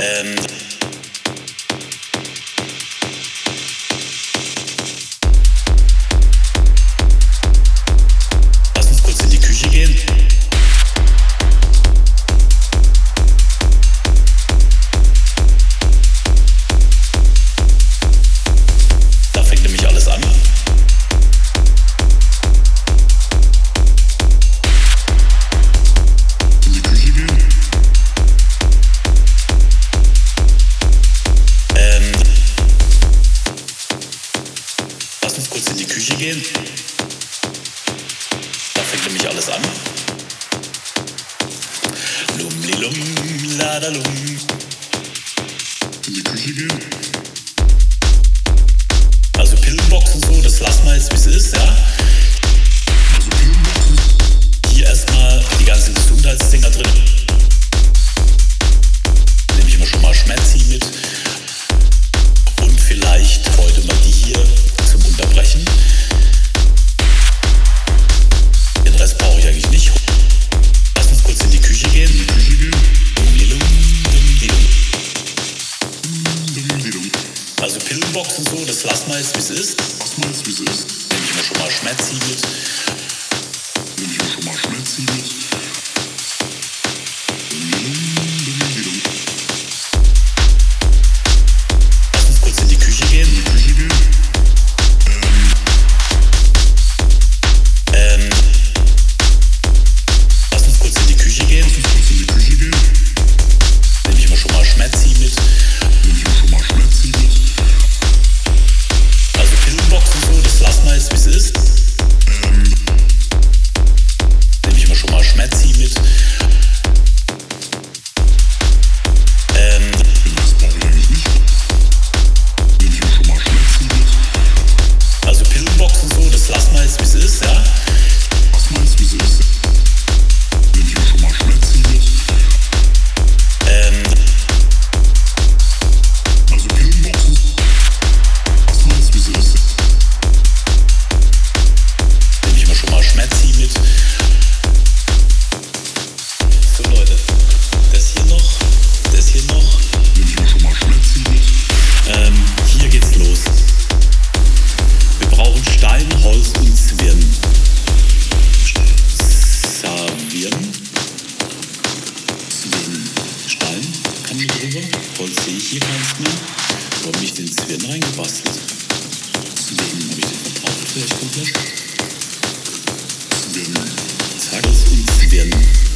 and lum, la da lum. You. meist wie es ist. Oftmals wie es ist. Nehme ich mir schon mal Schmerzi mit. den Zwirn reingebastelt. Zudem habe ich den verbraucht vielleicht komplett. Zudem Tages und Zwirn.